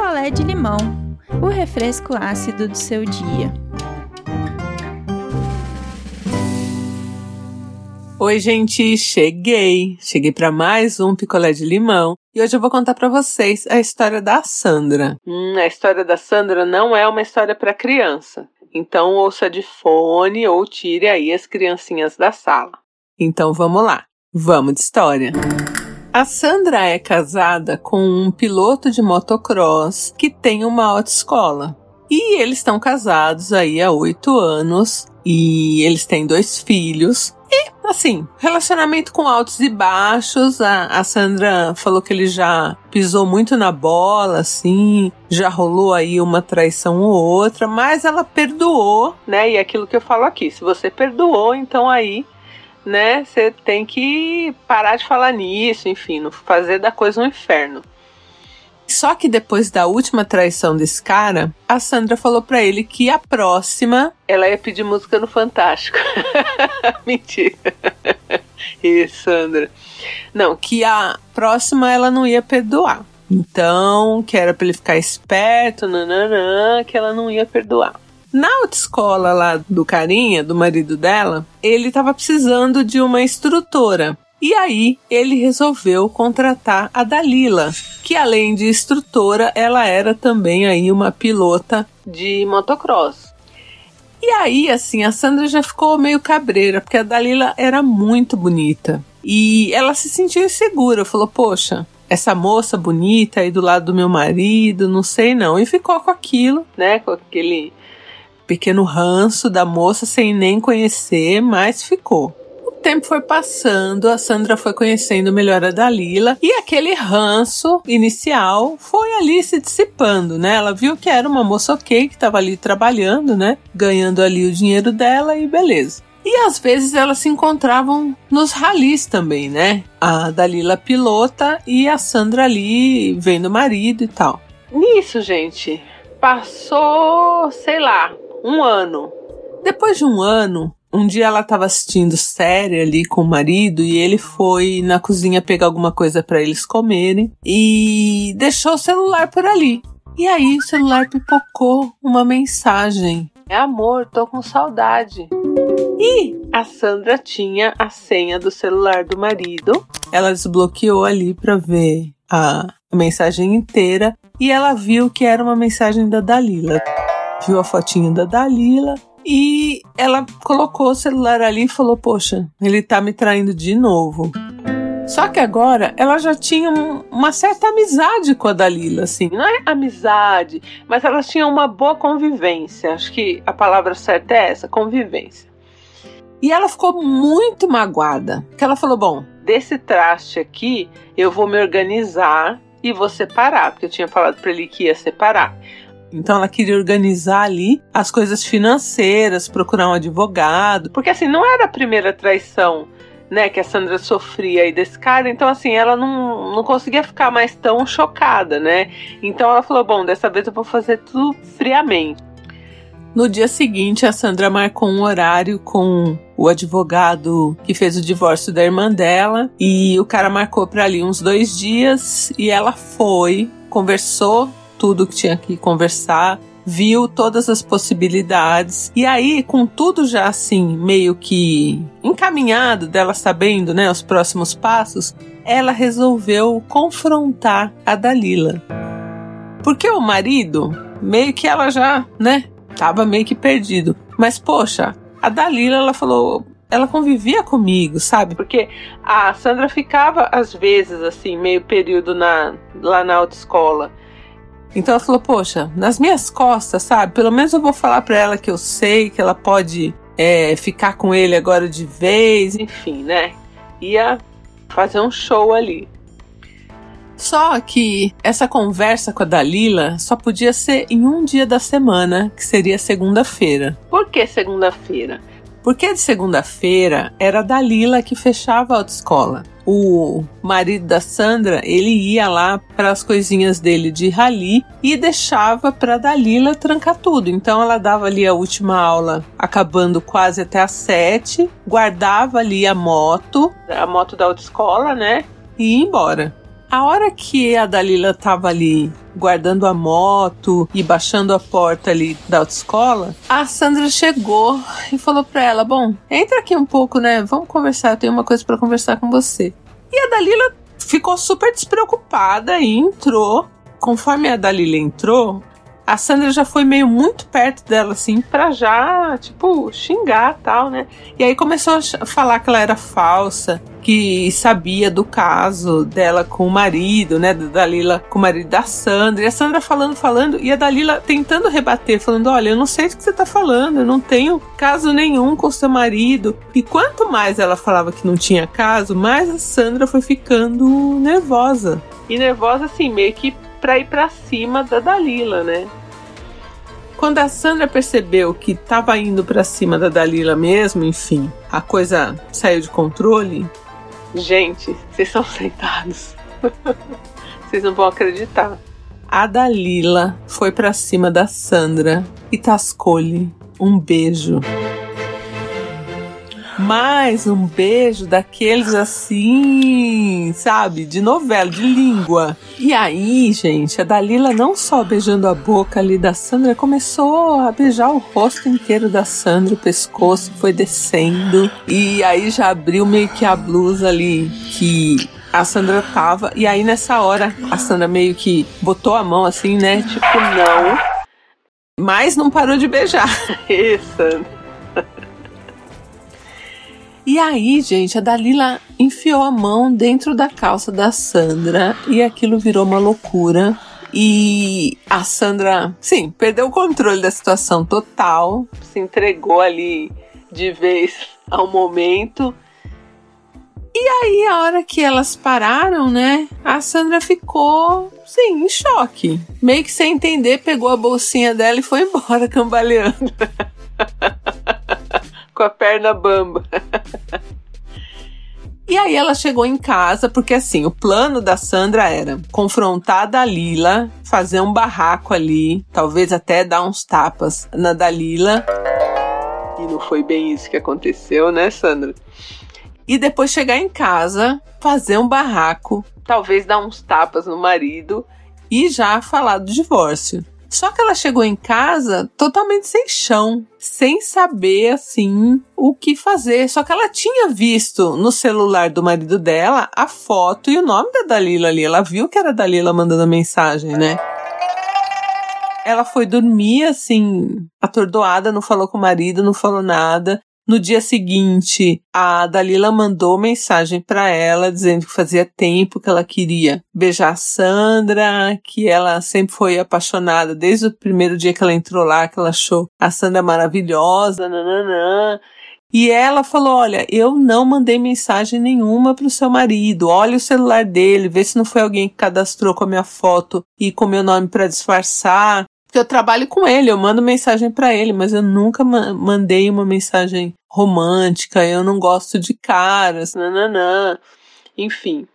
picolé de limão, o refresco ácido do seu dia. Oi, gente, cheguei. Cheguei para mais um picolé de limão e hoje eu vou contar para vocês a história da Sandra. Hum, a história da Sandra não é uma história para criança. Então ouça de fone ou tire aí as criancinhas da sala. Então vamos lá. Vamos de história. A Sandra é casada com um piloto de motocross que tem uma autoescola. E eles estão casados aí há oito anos e eles têm dois filhos. E, assim, relacionamento com altos e baixos. A, a, Sandra falou que ele já pisou muito na bola, assim, já rolou aí uma traição ou outra, mas ela perdoou, né? E é aquilo que eu falo aqui: se você perdoou, então aí né? Você tem que parar de falar nisso, enfim, não fazer da coisa um inferno. Só que depois da última traição desse cara, a Sandra falou para ele que a próxima ela ia pedir música no Fantástico. Mentira. Isso, Sandra. Não, que a próxima ela não ia perdoar. Então, que era pra ele ficar esperto, nananã, que ela não ia perdoar. Na autoescola lá do carinha, do marido dela, ele estava precisando de uma instrutora. E aí ele resolveu contratar a Dalila, que além de instrutora, ela era também aí uma pilota de motocross. E aí, assim, a Sandra já ficou meio cabreira, porque a Dalila era muito bonita. E ela se sentiu insegura, falou: Poxa, essa moça bonita aí do lado do meu marido, não sei não. E ficou com aquilo, né? Com aquele pequeno ranço da moça sem nem conhecer, mas ficou. O tempo foi passando, a Sandra foi conhecendo melhor a Dalila e aquele ranço inicial foi ali se dissipando, né? Ela viu que era uma moça ok, que estava ali trabalhando, né? Ganhando ali o dinheiro dela e beleza. E às vezes elas se encontravam nos ralis também, né? A Dalila pilota e a Sandra ali vendo o marido e tal. Nisso, gente, passou, sei lá, um ano. Depois de um ano, um dia ela estava assistindo série ali com o marido e ele foi na cozinha pegar alguma coisa para eles comerem e deixou o celular por ali. E aí o celular pipocou uma mensagem. É amor, tô com saudade. E a Sandra tinha a senha do celular do marido. Ela desbloqueou ali para ver a mensagem inteira e ela viu que era uma mensagem da Dalila viu a fotinha da Dalila e ela colocou o celular ali e falou: Poxa, ele tá me traindo de novo. Só que agora ela já tinha uma certa amizade com a Dalila, assim. Não é amizade, mas elas tinham uma boa convivência. Acho que a palavra certa é essa: convivência. E ela ficou muito magoada. Porque ela falou: Bom, desse traste aqui eu vou me organizar e vou separar. Porque eu tinha falado para ele que ia separar. Então ela queria organizar ali as coisas financeiras, procurar um advogado, porque assim não era a primeira traição, né, que a Sandra sofria aí desse cara, então assim, ela não, não conseguia ficar mais tão chocada, né? Então ela falou: "Bom, dessa vez eu vou fazer tudo friamente". No dia seguinte, a Sandra marcou um horário com o advogado que fez o divórcio da irmã dela e o cara marcou para ali uns dois dias e ela foi, conversou tudo que tinha que conversar, viu todas as possibilidades. E aí, com tudo já assim, meio que encaminhado, dela sabendo, né, os próximos passos, ela resolveu confrontar a Dalila. Porque o marido, meio que ela já, né, tava meio que perdido. Mas poxa, a Dalila, ela falou, ela convivia comigo, sabe? Porque a Sandra ficava às vezes assim, meio período na lá na autoescola. Então ela falou: Poxa, nas minhas costas, sabe? Pelo menos eu vou falar para ela que eu sei que ela pode é, ficar com ele agora de vez, enfim, né? Ia fazer um show ali. Só que essa conversa com a Dalila só podia ser em um dia da semana, que seria segunda-feira. Por que segunda-feira? Porque de segunda-feira era a Dalila que fechava a autoescola o marido da Sandra, ele ia lá para as coisinhas dele de rali e deixava para Dalila trancar tudo. Então ela dava ali a última aula, acabando quase até às sete, guardava ali a moto, a moto da autoescola, né? E ia embora. A hora que a Dalila tava ali guardando a moto e baixando a porta ali da autoescola, a Sandra chegou e falou pra ela: Bom, entra aqui um pouco, né? Vamos conversar, eu tenho uma coisa para conversar com você. E a Dalila ficou super despreocupada e entrou. Conforme a Dalila entrou, a Sandra já foi meio muito perto dela, assim, pra já, tipo, xingar tal, né? E aí começou a falar que ela era falsa, que sabia do caso dela com o marido, né? Da Dalila com o marido da Sandra. E a Sandra falando, falando, e a Dalila tentando rebater, falando: Olha, eu não sei do que você tá falando, eu não tenho caso nenhum com seu marido. E quanto mais ela falava que não tinha caso, mais a Sandra foi ficando nervosa. E nervosa, assim, meio que pra ir pra cima da Dalila, né? Quando a Sandra percebeu que estava indo para cima da Dalila mesmo, enfim, a coisa saiu de controle. Gente, vocês são sentados. vocês não vão acreditar. A Dalila foi para cima da Sandra e tascou-lhe um beijo mais um beijo daqueles assim, sabe? De novela, de língua. E aí, gente, a Dalila não só beijando a boca ali da Sandra, começou a beijar o rosto inteiro da Sandra, o pescoço foi descendo. E aí já abriu meio que a blusa ali que a Sandra tava. E aí nessa hora, a Sandra meio que botou a mão assim, né? Tipo, não. Mas não parou de beijar. Isso. E aí, gente, a Dalila enfiou a mão dentro da calça da Sandra e aquilo virou uma loucura. E a Sandra, sim, perdeu o controle da situação total, se entregou ali de vez ao momento. E aí, a hora que elas pararam, né? A Sandra ficou, sim, em choque. Meio que sem entender, pegou a bolsinha dela e foi embora cambaleando. Com a perna bamba. E aí ela chegou em casa, porque assim, o plano da Sandra era confrontar a Dalila, fazer um barraco ali, talvez até dar uns tapas na Dalila. E não foi bem isso que aconteceu, né, Sandra? E depois chegar em casa, fazer um barraco, talvez dar uns tapas no marido e já falar do divórcio. Só que ela chegou em casa totalmente sem chão, sem saber assim o que fazer. Só que ela tinha visto no celular do marido dela a foto e o nome da Dalila ali. Ela viu que era Dalila mandando a mensagem, né? Ela foi dormir assim, atordoada, não falou com o marido, não falou nada. No dia seguinte, a Dalila mandou mensagem para ela dizendo que fazia tempo que ela queria beijar a Sandra, que ela sempre foi apaixonada desde o primeiro dia que ela entrou lá, que ela achou a Sandra maravilhosa, nananã. E ela falou: Olha, eu não mandei mensagem nenhuma pro seu marido. Olha o celular dele, vê se não foi alguém que cadastrou com a minha foto e com meu nome para disfarçar. Porque eu trabalho com ele, eu mando mensagem para ele, mas eu nunca ma mandei uma mensagem romântica, eu não gosto de caras, nananã. Enfim.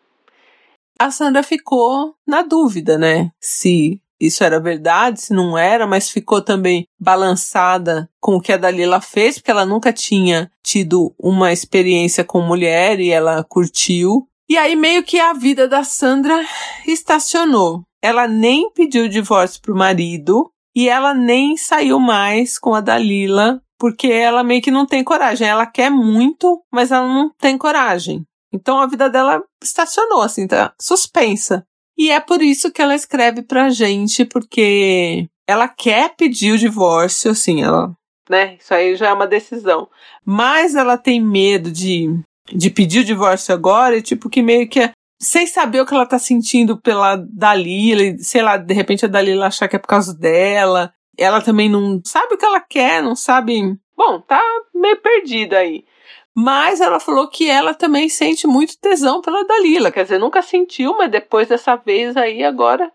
A Sandra ficou na dúvida, né? Se isso era verdade, se não era, mas ficou também balançada com o que a Dalila fez, porque ela nunca tinha tido uma experiência com mulher e ela curtiu. E aí meio que a vida da Sandra estacionou. Ela nem pediu divórcio pro marido e ela nem saiu mais com a Dalila porque ela meio que não tem coragem. Ela quer muito, mas ela não tem coragem. Então a vida dela estacionou, assim, tá suspensa. E é por isso que ela escreve pra gente, porque ela quer pedir o divórcio, assim, ela, né? Isso aí já é uma decisão. Mas ela tem medo de, de pedir o divórcio agora, e tipo, que meio que é, sem saber o que ela tá sentindo pela Dalila, sei lá, de repente a Dalila achar que é por causa dela ela também não sabe o que ela quer, não sabe. Bom, tá meio perdida aí. Mas ela falou que ela também sente muito tesão pela Dalila. Quer dizer, nunca sentiu, mas depois dessa vez aí, agora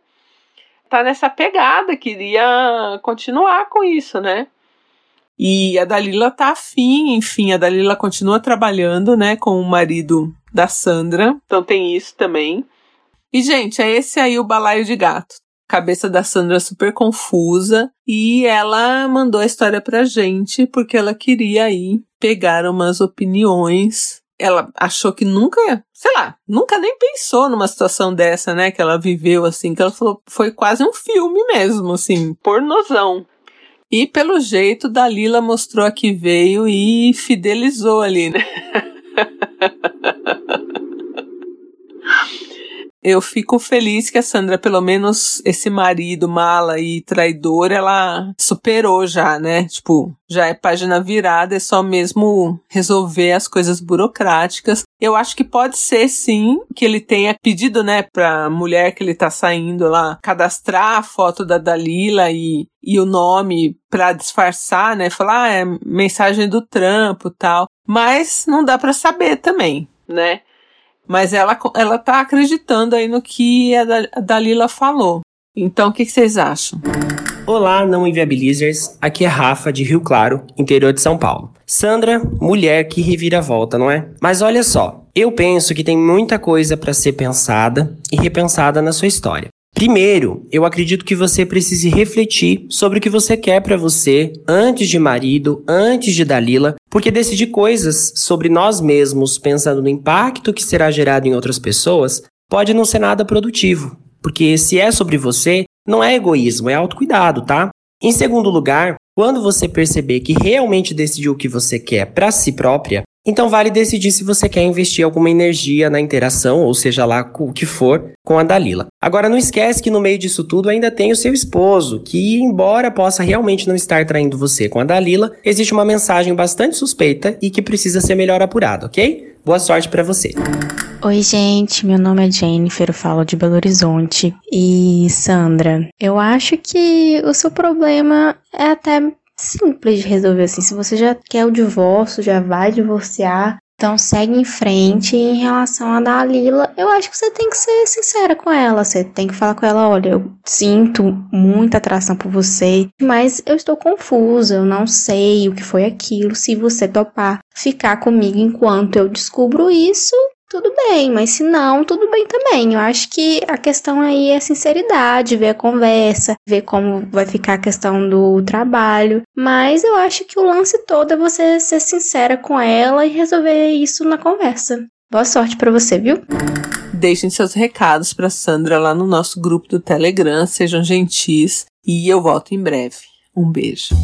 tá nessa pegada, queria continuar com isso, né? E a Dalila tá afim, enfim, a Dalila continua trabalhando, né, com o marido da Sandra. Então tem isso também. E, gente, é esse aí o balaio de gato cabeça da Sandra super confusa e ela mandou a história pra gente porque ela queria aí pegar umas opiniões ela achou que nunca, sei lá, nunca nem pensou numa situação dessa, né? Que ela viveu assim, que ela falou, foi quase um filme mesmo, assim, pornozão. E pelo jeito, Dalila mostrou a que veio e fidelizou ali, né? Eu fico feliz que a Sandra, pelo menos esse marido mala e traidor, ela superou já, né? Tipo, já é página virada, é só mesmo resolver as coisas burocráticas. Eu acho que pode ser sim que ele tenha pedido, né, pra mulher que ele tá saindo lá cadastrar a foto da Dalila e, e o nome pra disfarçar, né? Falar, ah, é mensagem do trampo tal. Mas não dá para saber também, né? Mas ela, ela tá acreditando aí no que a Dalila falou. Então, o que, que vocês acham? Olá, não inviabilizers. Aqui é Rafa, de Rio Claro, interior de São Paulo. Sandra, mulher que revira volta, não é? Mas olha só, eu penso que tem muita coisa para ser pensada e repensada na sua história. Primeiro, eu acredito que você precise refletir sobre o que você quer para você antes de marido, antes de Dalila, porque decidir coisas sobre nós mesmos pensando no impacto que será gerado em outras pessoas pode não ser nada produtivo. Porque se é sobre você, não é egoísmo, é autocuidado, tá? Em segundo lugar, quando você perceber que realmente decidiu o que você quer para si própria, então vale decidir se você quer investir alguma energia na interação, ou seja lá o que for, com a Dalila. Agora não esquece que no meio disso tudo ainda tem o seu esposo, que embora possa realmente não estar traindo você com a Dalila, existe uma mensagem bastante suspeita e que precisa ser melhor apurada, ok? Boa sorte para você. Oi, gente, meu nome é Jennifer, eu falo de Belo Horizonte. E Sandra, eu acho que o seu problema é até simples de resolver assim. Se você já quer o divórcio, já vai divorciar, então segue em frente. Em relação a Dalila, eu acho que você tem que ser sincera com ela. Você tem que falar com ela: olha, eu sinto muita atração por você, mas eu estou confusa, eu não sei o que foi aquilo. Se você topar ficar comigo enquanto eu descubro isso, tudo bem, mas se não, tudo bem também. Eu acho que a questão aí é sinceridade, ver a conversa, ver como vai ficar a questão do trabalho. Mas eu acho que o lance todo é você ser sincera com ela e resolver isso na conversa. Boa sorte para você, viu? Deixem seus recados para Sandra lá no nosso grupo do Telegram, sejam gentis e eu volto em breve. Um beijo.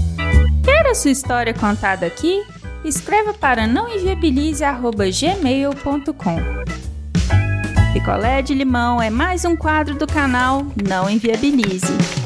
Quer a sua história contada aqui? Escreva para nãoenviabilize.gmail.com. Picolé de limão é mais um quadro do canal Não Enviabilize.